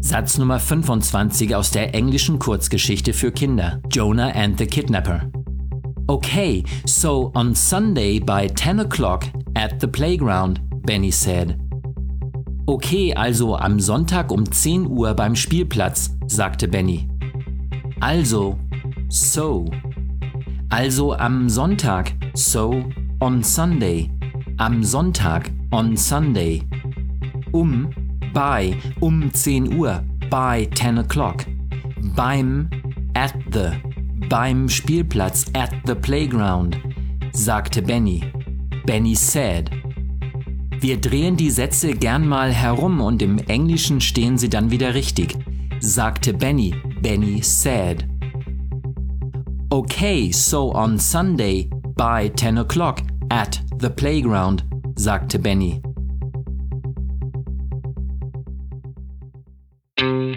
Satz Nummer 25 aus der englischen Kurzgeschichte für Kinder Jonah and the Kidnapper. Okay, so on Sunday by 10 o'clock at the playground, Benny said. Okay, also am Sonntag um 10 Uhr beim Spielplatz, sagte Benny. Also, so. Also am Sonntag, so on Sunday. Am Sonntag, on Sunday. Um, by, um 10 Uhr, by 10 o'clock. Beim, at the, beim Spielplatz at the playground, sagte Benny. Benny said. Wir drehen die Sätze gern mal herum und im Englischen stehen sie dann wieder richtig, sagte Benny. Benny said. Okay, so on Sunday by 10 o'clock at the playground, sagte Benny.